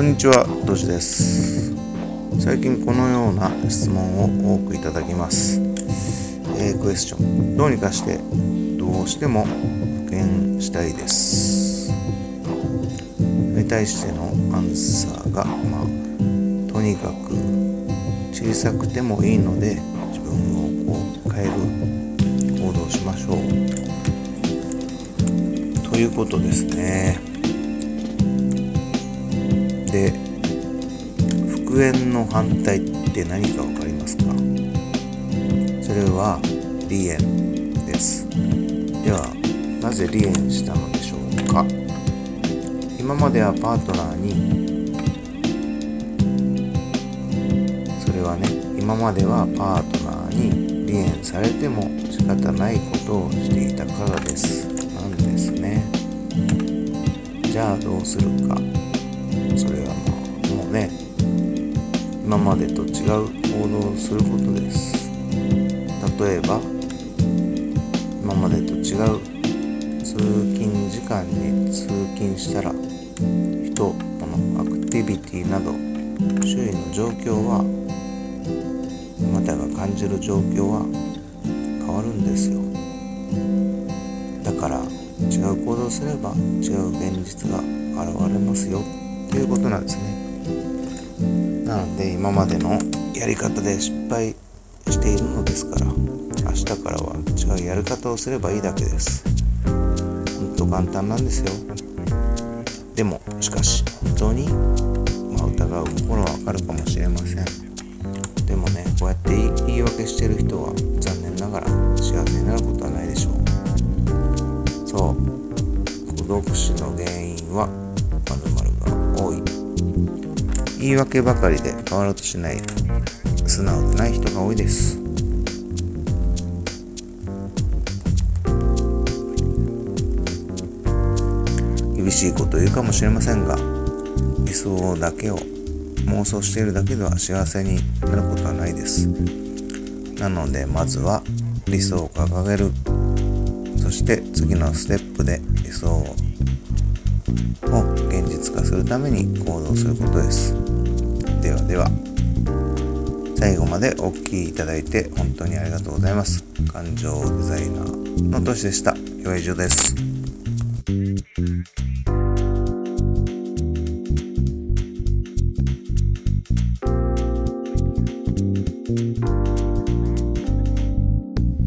こんにちは、どじです。最近このような質問を多くいただきます。えー、クエスチョン。どうにかして、どうしても復元したいです。に対してのアンサーが、まあ、とにかく小さくてもいいので、自分をこう変える行動をしましょう。ということですね。で復縁の反対って何か分かりますか？それは離縁です。ではなぜ離縁したのでしょうか？今まではパートナーにそれはね今まではパートナーに離縁されても仕方ないことをしていたからです。なんですね。じゃあどうするか。それはもうね今までと違う行動をすることです。例えば今までと違う通勤時間に通勤したら人のアクティビティなど周囲の状況はあなたが感じる状況は変わるんですよ。だから違う行動すれば違う現実が現れますよ。っていうことなんですね。なので今までのやり方で失敗しているのですから明日からは違うやり方をすればいいだけです。ほんと簡単なんですよ。でもしかし本当にまあ疑う心はわかるかもしれません。でもねこうやって言い訳してる人は残念ながら幸せな言い訳ばかりで変わろうとしない素直でない人が多いです。厳しいこと言うかもしれませんが理想だけを妄想しているだけでは幸せになることはないです。なのでまずは理想を掲げる。そして次のステップで理想を現実化するために行動することです。ではでは。最後までお聴きいただいて本当にありがとうございます。感情デザイナーのとしでした。今日は以上です。